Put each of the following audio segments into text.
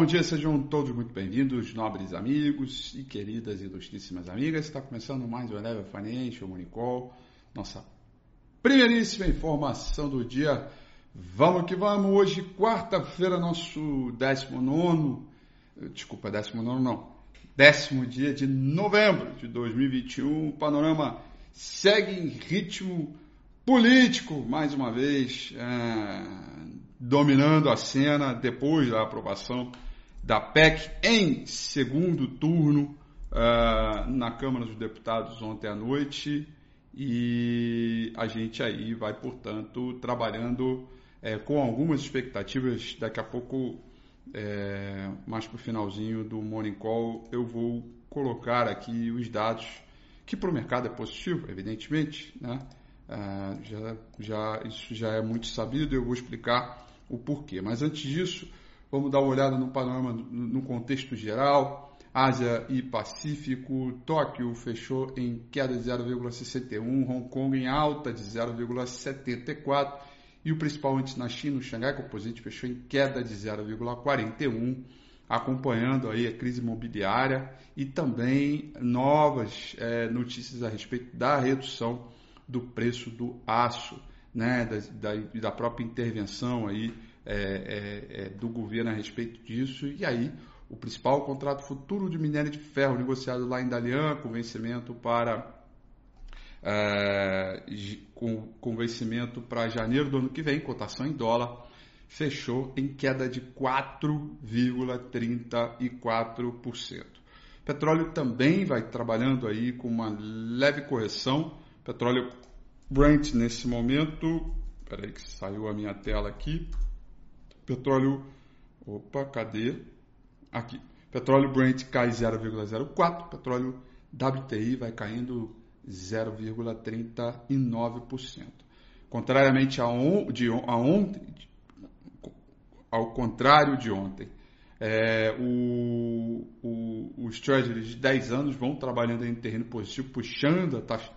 Bom dia, sejam todos muito bem-vindos, nobres amigos e queridas e ilustríssimas amigas. Está começando mais um Eleven Financial Monicol, nossa primeiríssima informação do dia. Vamos que vamos, hoje, quarta-feira, nosso 19, desculpa, 19 não, décimo dia de novembro de 2021. O panorama segue em ritmo político, mais uma vez. É dominando a cena depois da aprovação da PEC em segundo turno uh, na Câmara dos Deputados ontem à noite. E a gente aí vai, portanto, trabalhando é, com algumas expectativas. Daqui a pouco, é, mais para o finalzinho do Morning Call, eu vou colocar aqui os dados, que para o mercado é positivo, evidentemente, né? Uh, já, já, isso já é muito sabido, eu vou explicar o porquê. Mas antes disso, vamos dar uma olhada no panorama no contexto geral. Ásia e Pacífico, Tóquio fechou em queda de 0,61, Hong Kong em alta de 0,74 e o principal índice na China, o Xangai Composite, fechou em queda de 0,41, acompanhando aí a crise imobiliária e também novas é, notícias a respeito da redução do preço do aço né, da, da, da própria intervenção aí, é, é, é, do governo a respeito disso. E aí, o principal contrato futuro de minério de ferro negociado lá em Dalian, com vencimento para. É, com, com vencimento para janeiro do ano que vem, cotação em dólar, fechou em queda de 4,34%. Petróleo também vai trabalhando aí com uma leve correção. Petróleo Brent nesse momento, peraí que saiu a minha tela aqui. Petróleo, opa, cadê? Aqui. Petróleo Brent cai 0,04, petróleo WTI vai caindo 0,39%. Contrariamente a, on, de, a ontem, ao contrário de ontem, é, o, o, os treasuries de 10 anos vão trabalhando em terreno positivo, puxando taxa,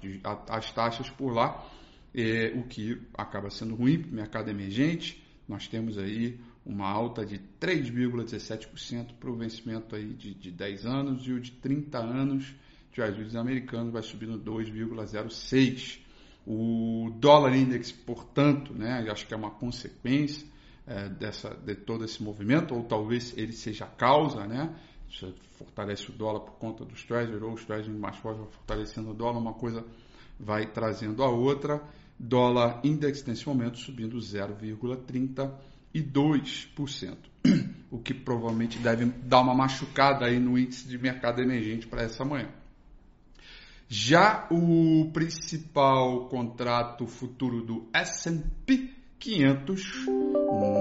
as taxas por lá, é, o que acaba sendo ruim para o mercado emergente. Nós temos aí uma alta de 3,17% para o vencimento aí de, de 10 anos e o de 30 anos treasuries americanos vai subindo 2,06%. O dólar index, portanto, né, acho que é uma consequência, é, dessa, de todo esse movimento, ou talvez ele seja a causa, né? Isso fortalece o dólar por conta dos treasury, ou os treasury mais fortes fortalecendo o dólar, uma coisa vai trazendo a outra. Dólar index nesse momento subindo 0,32%, o que provavelmente deve dar uma machucada aí no índice de mercado emergente para essa manhã. Já o principal contrato futuro do S&P 500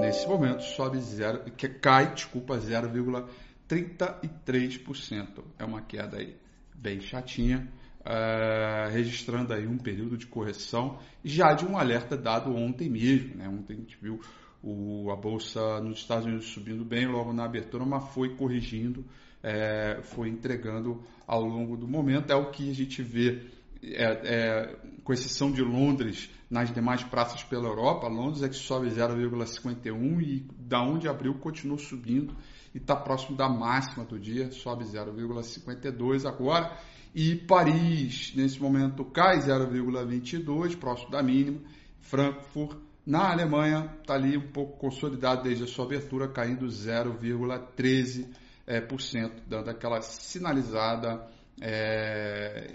nesse momento sobe zero, que cai, desculpa, 0,33%. É uma queda aí bem chatinha, uh, registrando aí um período de correção já de um alerta dado ontem mesmo. Né? Ontem a gente viu o, a bolsa nos Estados Unidos subindo bem logo na abertura, mas foi corrigindo, é, foi entregando ao longo do momento. É o que a gente vê é, é, com exceção de Londres, nas demais praças pela Europa, Londres é que sobe 0,51 e da onde abriu continua subindo e está próximo da máxima do dia, sobe 0,52 agora. E Paris, nesse momento, cai 0,22, próximo da mínima. Frankfurt, na Alemanha, está ali um pouco consolidado desde a sua abertura, caindo 0,13%, é, dando aquela sinalizada é,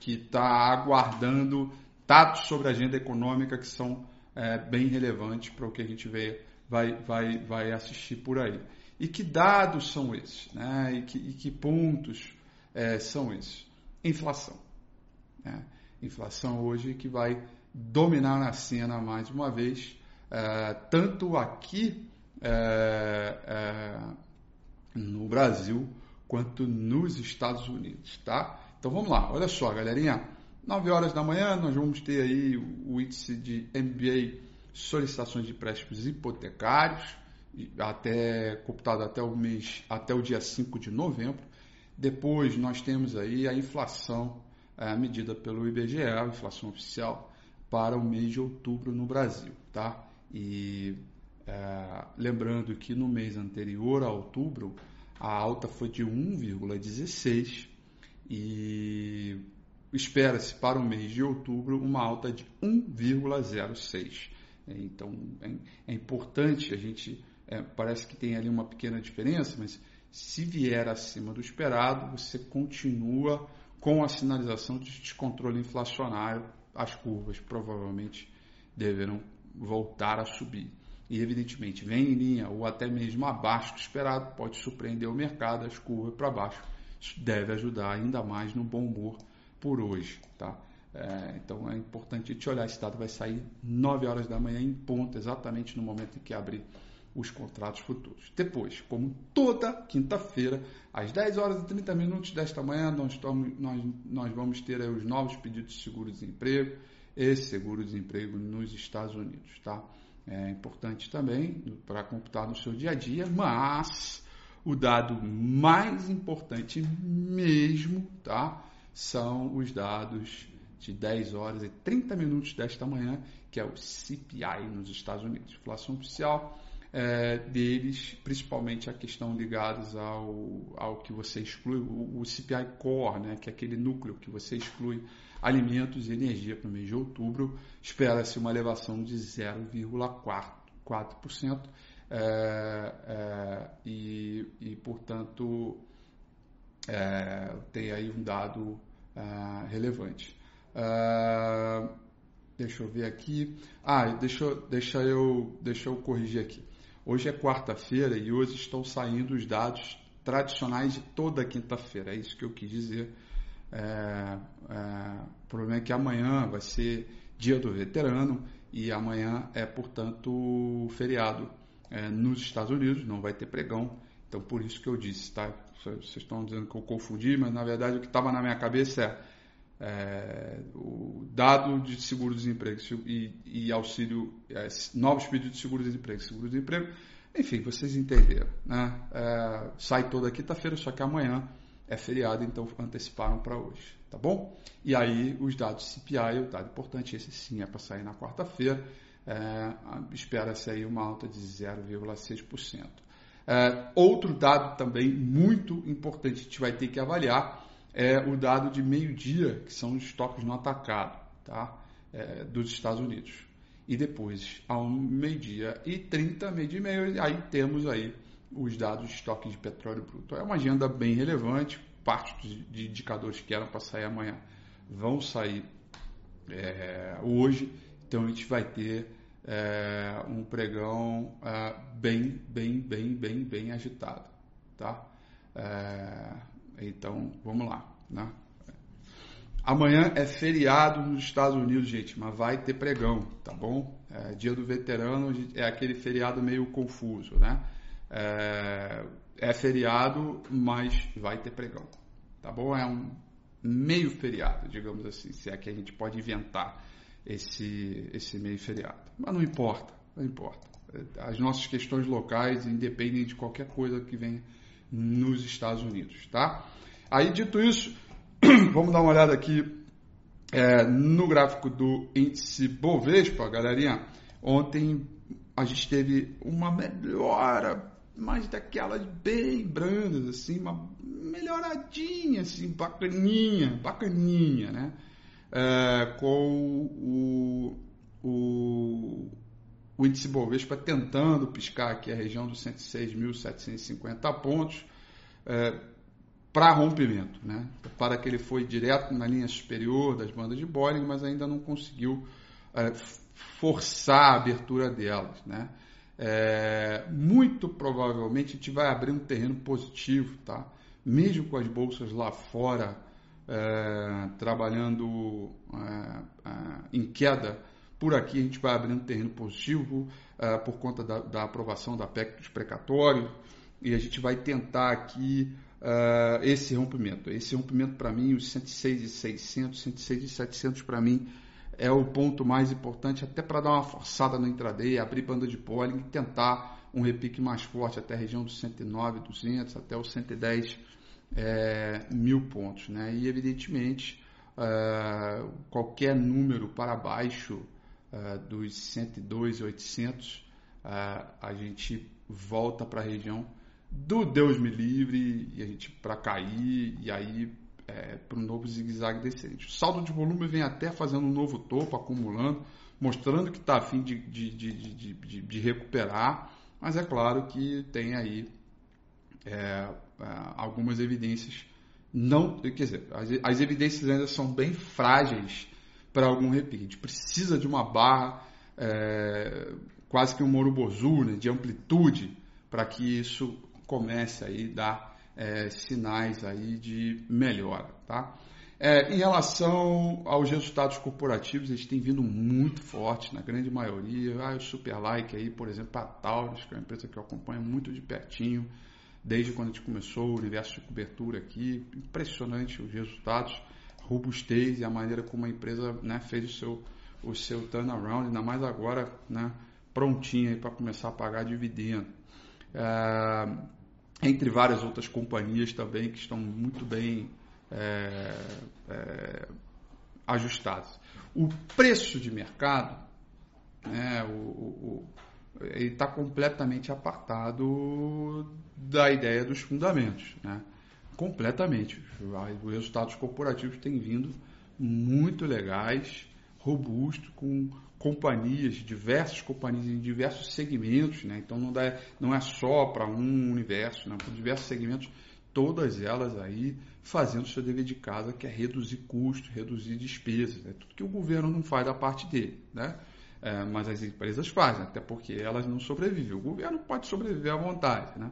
que está aguardando dados sobre a agenda econômica que são é, bem relevantes para o que a gente vê, vai, vai, vai assistir por aí. E que dados são esses? Né? E, que, e que pontos é, são esses? Inflação. Né? Inflação hoje que vai dominar na cena mais uma vez, é, tanto aqui é, é, no Brasil quanto nos Estados Unidos, tá? Então vamos lá, olha só, galerinha. 9 horas da manhã nós vamos ter aí o índice de MBA solicitações de empréstimos hipotecários, até computado até o mês, até o dia 5 de novembro. Depois nós temos aí a inflação é, medida pelo IBGE, a inflação oficial para o mês de outubro no Brasil, tá? E É, lembrando que no mês anterior a outubro, a alta foi de 1,16 e espera-se para o mês de outubro uma alta de 1,06. Então é, é, importante a gente, é, parece que tem ali uma pequena diferença, mas se vier acima do esperado, você continua com a sinalização de descontrole inflacionário, as curvas provavelmente deverão voltar a subir. E evidentemente, vem em linha ou até mesmo abaixo do esperado, pode surpreender o mercado, as curvas para baixo. Isso deve ajudar ainda mais no bom humor por hoje, tá? É, então é importante te olhar. Esse dado vai sair 9 horas da manhã em ponto, exatamente no momento em que abrir os contratos futuros. Depois, como toda quinta-feira, às 10 horas e 30 minutos desta manhã, nós, nós, nós vamos ter os novos pedidos de seguro-desemprego e seguro-desemprego nos Estados Unidos, tá? É importante também para computar no seu dia a dia, mas o dado mais importante mesmo, tá? são os dados de 10 horas e 30 minutos desta manhã, que é o CPI nos Estados Unidos. Inflação oficial é, deles, principalmente a questão ligadas ao, ao que você exclui, o, o CPI Core, né, que é aquele núcleo que você exclui alimentos e energia para o mês de outubro, espera-se uma elevação de 0,4%. É, é, e, e, portanto, é, tem aí um dado uh, relevante. Uh, deixa eu ver aqui. Ah, deixa, deixa, eu, deixa eu corrigir aqui. Hoje é quarta-feira e hoje estão saindo os dados tradicionais de toda quinta-feira. É isso que eu quis dizer. É, é, o problema é que amanhã vai ser dia do veterano e amanhã é, portanto, feriado é, nos Estados Unidos, não vai ter pregão. Então, por isso que eu disse, tá? Vocês estão dizendo que eu confundi, mas na verdade o que estava na minha cabeça é, é o dado de seguro-desemprego e, e, auxílio, é, novos pedidos de seguro-desemprego, seguro-desemprego, enfim, vocês entenderam. Né? É, sai toda quinta-feira, só que amanhã é feriado, então anteciparam para hoje, tá bom? E aí os dados CPI, o dado importante, esse sim é para sair na quarta-feira, é, espera-se aí uma alta de 0,6%. É, outro dado também muito importante que a gente vai ter que avaliar é o dado de meio-dia, que são os estoques no atacado tá? É, dos Estados Unidos. E depois, ao meio-dia e 30, meio-dia e meio, aí temos aí os dados de estoque de petróleo bruto. É uma agenda bem relevante, parte de indicadores que eram para sair amanhã vão sair é, hoje, então a gente vai ter é, um pregão é, bem, bem, bem, bem, bem agitado, tá? Então, vamos lá, né? Amanhã é feriado nos Estados Unidos, gente, mas vai ter pregão, tá bom? É, dia do veterano é aquele feriado meio confuso, né? É, é feriado, mas vai ter pregão, tá bom? É um meio feriado, digamos assim, se é que a gente pode inventar esse, esse meio feriado. Mas não importa, não importa. As nossas questões locais independem de qualquer coisa que venha nos Estados Unidos, tá? Aí, dito isso, vamos dar uma olhada aqui é, no gráfico do índice Bovespa, galerinha. Ontem a gente teve uma melhora, mas daquelas bem brandas, assim, uma melhoradinha, assim, bacaninha, bacaninha, né? é, com o, o, o índice Bovespa tentando piscar aqui a região dos 106.750 pontos é, para rompimento, né? para que ele foi direto na linha superior das bandas de Bollinger, mas ainda não conseguiu é, forçar a abertura delas. Né? É, muito provavelmente a gente vai abrir um terreno positivo, tá? mesmo com as bolsas lá fora é, trabalhando é, é, em queda, por aqui a gente vai abrindo terreno positivo é, por conta da, da, aprovação da PEC dos precatórios e a gente vai tentar aqui é, esse rompimento. Esse rompimento para mim, os 106 e 600, 106 e 700 para mim é o ponto mais importante até para dar uma forçada no intraday, abrir banda de polling e tentar um repique mais forte até a região dos 109, 200, até os 110 é, mil pontos. Né? E, evidentemente, é, qualquer número para baixo é, dos 102 800 uh, a gente volta para a região do Deus me livre e a gente para cair e aí é, para um novo zigue-zague descendente. O saldo de volume vem até fazendo um novo topo, acumulando, mostrando que está a fim de, de, de, de, de recuperar, mas é claro que tem aí é, é, algumas evidências não, quer dizer, as, as, evidências ainda são bem frágeis para algum repique. Precisa de uma barra é, quase que um morobozu, né, de amplitude, para que isso comece aí dar é, sinais aí de melhora, tá? É, em relação aos resultados corporativos, eles têm vindo muito forte, na grande maioria. Ah, o Super Like aí, por exemplo, a Taurus, que é uma empresa que eu acompanho muito de pertinho, desde quando a gente começou o universo de cobertura aqui. Impressionante os resultados, robustez e a maneira como a empresa né, fez o seu, o seu turnaround, ainda mais agora né, prontinha para começar a pagar dividendo. É, entre várias outras companhias também que estão muito bem é, é, ajustadas. O preço de mercado, né, o, o, está completamente apartado da ideia dos fundamentos, né? Completamente. Os resultados corporativos têm vindo muito legais, robustos, com companhias, diversas companhias em diversos segmentos, né? então não, dá, não é só para um universo, né? diversos segmentos, todas elas aí fazendo o seu dever de casa, que é reduzir custos, reduzir despesas, né? tudo que o governo não faz da parte dele, né? É, mas as empresas fazem, até porque elas não sobrevivem. O governo pode sobreviver à vontade, né?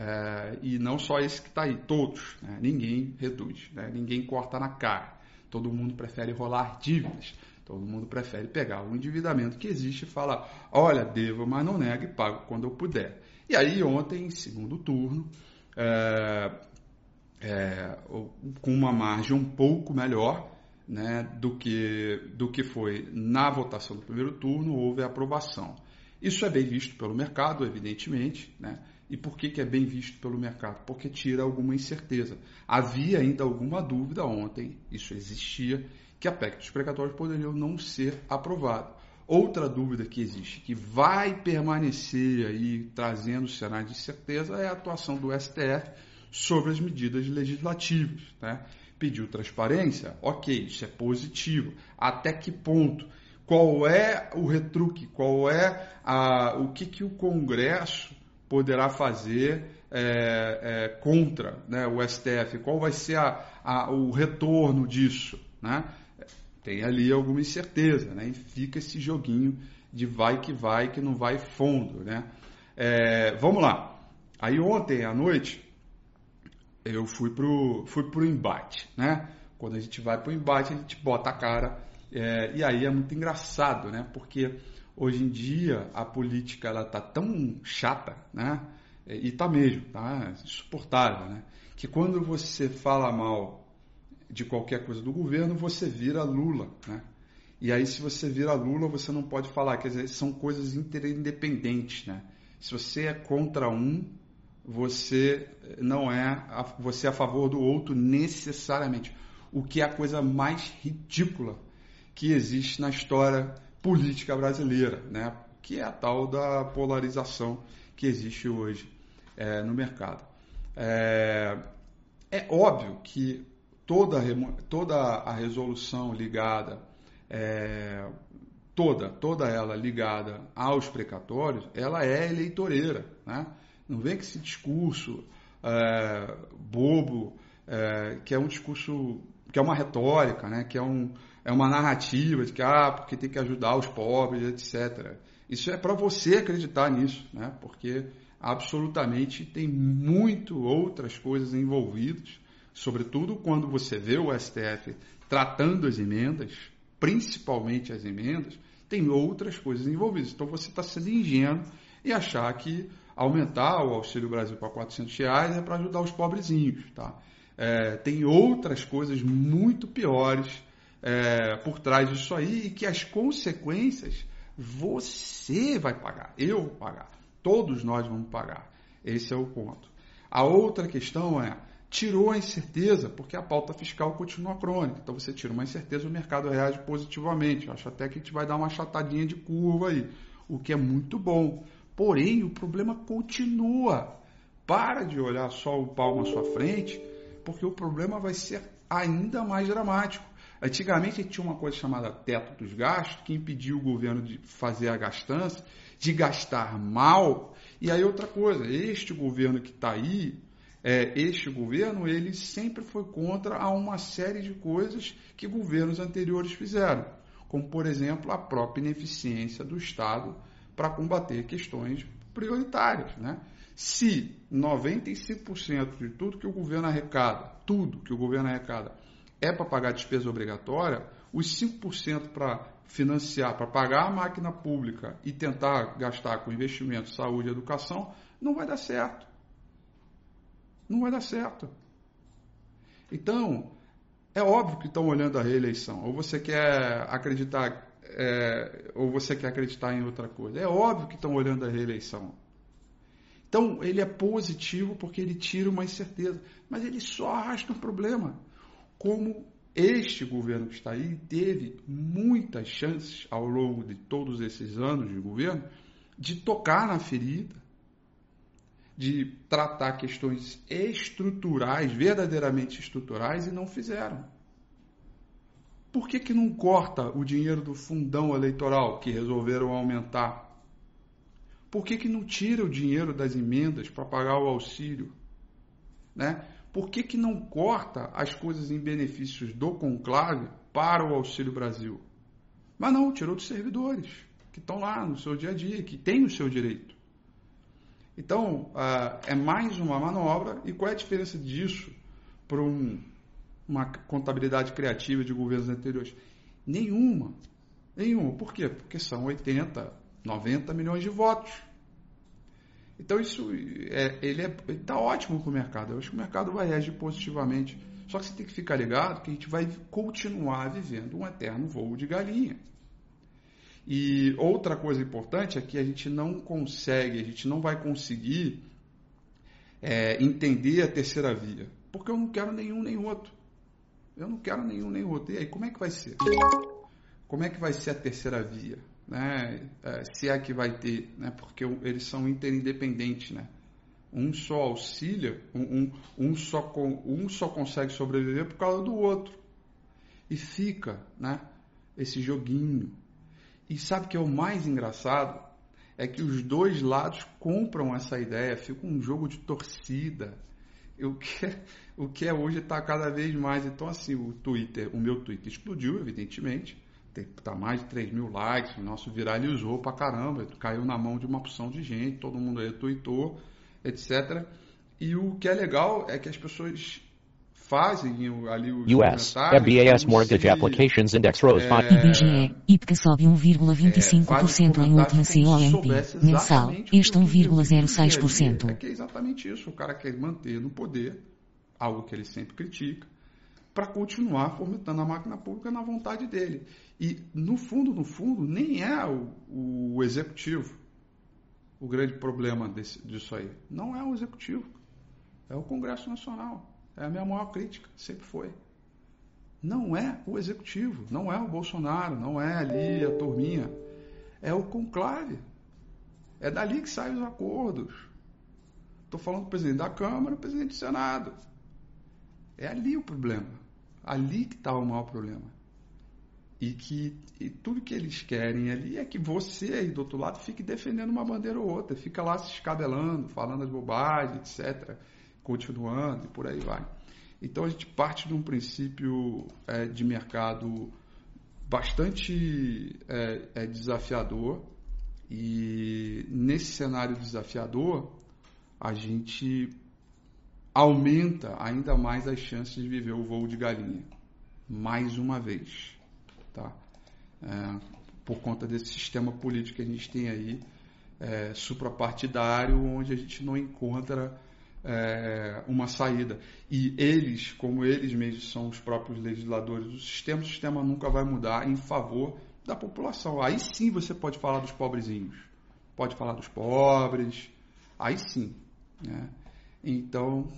É, e não só esse que está aí, todos, né? ninguém reduz, né? ninguém corta na cara, todo mundo prefere rolar dívidas. Todo mundo prefere pegar o endividamento que existe e falar: olha, devo, mas não nego e pago quando eu puder. E aí, ontem, segundo turno, é, é, com uma margem um pouco melhor né, do, que, do que foi na votação do primeiro turno, houve a aprovação. Isso é bem visto pelo mercado, evidentemente. Né? E por que, que é bem visto pelo mercado? Porque tira alguma incerteza. Havia ainda alguma dúvida ontem, isso existia, que a PEC dos precatórios poderiam não ser aprovada. Outra dúvida que existe, que vai permanecer aí trazendo cenário de certeza, é a atuação do STF sobre as medidas legislativas. Né? Pediu transparência? Ok, isso é positivo. Até que ponto? Qual é o retruque? Qual é a, o que, que o Congresso poderá fazer é, é, contra né, o STF? Qual vai ser a, a, o retorno disso? Né? tem ali alguma incerteza, né? E fica esse joguinho de vai que vai, que não vai fundo, né? É, vamos lá. Aí ontem à noite eu fui pro, fui pro embate, né? Quando a gente vai pro embate, a gente bota a cara é, e aí é muito engraçado, né? Porque hoje em dia a política ela tá tão chata, né? E tá mesmo, tá insuportável, né? Que quando você fala mal de qualquer coisa do governo, você vira Lula, né? E aí, se você vira Lula, você não pode falar, quer dizer, são coisas interindependentes, né? Se você é contra um, você não é, você é a favor do outro necessariamente. O que é a coisa mais ridícula que existe na história política brasileira, né? Que é a tal da polarização que existe hoje é, no mercado. É, é óbvio que toda, toda a resolução ligada, é, toda, toda ela ligada aos precatórios, ela é eleitoreira. Né? Não vem com esse discurso é, bobo, é, que é um discurso, que é uma retórica, né? que é, um, é uma narrativa de que, ah, porque tem que ajudar os pobres, etc. Isso é para você acreditar nisso, né? porque absolutamente tem muito outras coisas envolvidas sobretudo quando você vê o STF tratando as emendas, principalmente as emendas, tem outras coisas envolvidas. Então você está sendo ingênuo e achar que aumentar o Auxílio Brasil para 400 reais é para ajudar os pobrezinhos. Tá? É, tem outras coisas muito piores é, por trás disso aí e que as consequências você vai pagar, eu vou pagar, todos nós vamos pagar. Esse é o ponto. A outra questão é tirou a incerteza, porque a pauta fiscal continua crônica. Então você tira uma incerteza, o mercado reage positivamente. Eu acho até que a gente vai dar uma chatadinha de curva aí, o que é muito bom, Porém, o problema continua. Para de olhar só o palmo à sua frente, porque o problema vai ser ainda mais dramático. Antigamente tinha uma coisa chamada teto dos gastos, que impediu o governo de fazer a gastança, de gastar mal. E aí outra coisa, este governo que está aí, é, este governo, ele sempre foi contra uma série de coisas que governos anteriores fizeram, como por exemplo a própria ineficiência do Estado para combater questões prioritárias. Né? Se 95% de tudo que o governo arrecada, tudo que o governo arrecada, é para pagar despesa obrigatória, os 5% para financiar, para pagar a máquina pública e tentar gastar com investimento, saúde e educação, não vai dar certo. Não vai dar certo. Então, é óbvio que estão olhando a reeleição. Ou você quer acreditar, é, ou você quer acreditar em outra coisa. É óbvio que estão olhando a reeleição. Então, ele é positivo porque ele tira uma incerteza, mas ele só arrasta um problema. Como este governo que está aí teve muitas chances ao longo de todos esses anos de governo de tocar na ferida, de tratar questões estruturais, verdadeiramente estruturais, e não fizeram. Por que, que não corta o dinheiro do fundão eleitoral que resolveram aumentar? Por que, que não tira o dinheiro das emendas para pagar o auxílio? Né? Por que, que não corta as coisas em benefícios do conclave para o Auxílio Brasil? Mas não, tirou dos servidores, que estão lá no seu dia a dia, que têm o seu direito. Então, uh, é mais uma manobra. E qual é a diferença disso para um, uma contabilidade criativa de governos anteriores? Nenhuma. Nenhuma. Por quê? Porque são 80, 90 milhões de votos. Então isso é, ele está ótimo para o mercado. Eu acho que o mercado vai reagir positivamente. Só que você tem que ficar ligado que a gente vai continuar vivendo um eterno voo de galinha. E outra coisa importante é que a gente não consegue, a gente não vai conseguir é, entender a terceira via, porque eu não quero nenhum nem outro. Eu não quero nenhum nem outro. E aí, como é que vai ser? Como é que vai ser a terceira via? Né? É, se é que vai ter, né? porque eles são interindependentes. Né? Um só auxilia, um, um, um, só, um só consegue sobreviver por causa do outro. E fica né? esse joguinho e sabe o que é o mais engraçado? É que os dois lados compram essa ideia, fica um jogo de torcida. O que, é, o que é hoje está cada vez mais. Então, assim, o Twitter, o meu Twitter explodiu, evidentemente. Está mais de 3 mil likes, o nosso viralizou pra caramba, caiu na mão de uma opção de gente, todo mundo aí tweetou, etc. E o que é legal é que as pessoas fazem ali os US, FBAS Mortgage Applications Index rose é, IBGE, IPCA sobe 1,25% é, em última COMP mensal, este 1,06%. É que é exatamente isso, o cara quer manter no poder, algo que ele sempre critica, para continuar fomentando a máquina pública na vontade dele. E, no fundo, no fundo, nem é o, o executivo o grande problema desse, disso aí. Não é o executivo, é o Congresso Nacional. É a minha maior crítica, sempre foi. Não é o executivo, não é o Bolsonaro, não é ali a turminha. É o conclave. É dali que saem os acordos. Estou falando do presidente da Câmara, do presidente do Senado. É ali o problema. Ali que está o maior problema. E que e tudo que eles querem ali é que você aí do outro lado fique defendendo uma bandeira ou outra, fica lá se escabelando, falando as bobagens, etc continuando e por aí vai. Então a gente parte de um princípio é, de mercado bastante é, é, desafiador. E nesse cenário desafiador a gente aumenta ainda mais as chances de viver o voo de galinha. Mais uma vez, tá? É, por conta desse sistema político que a gente tem aí é, suprapartidário, onde a gente não encontra é, uma saída. E eles, como eles mesmos são os próprios legisladores do sistema, o sistema nunca vai mudar em favor da população. Aí sim você pode falar dos pobrezinhos, pode falar dos pobres, aí sim. Né? Então,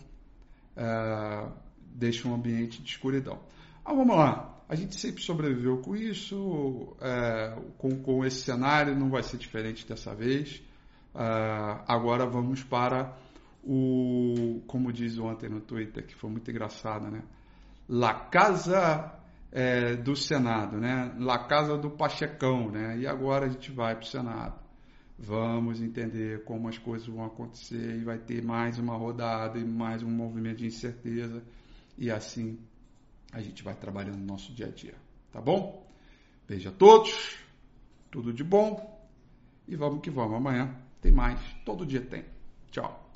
é, deixa um ambiente de escuridão. Ah, vamos lá. A gente sempre sobreviveu com isso, é, com, com esse cenário, não vai ser diferente dessa vez. Uh, agora vamos para o, como diz ontem no Twitter, que foi muito engraçado, né? La Casa é, do Senado, né? La Casa do Pachecão, né? E agora a gente vai para o Senado. Vamos entender como as coisas vão acontecer e vai ter mais uma rodada e mais um movimento de incerteza e assim a gente vai trabalhando no nosso dia a dia, tá bom? Beijo a todos, tudo de bom e vamos que vamos. Amanhã tem mais, todo dia tem. Tchau.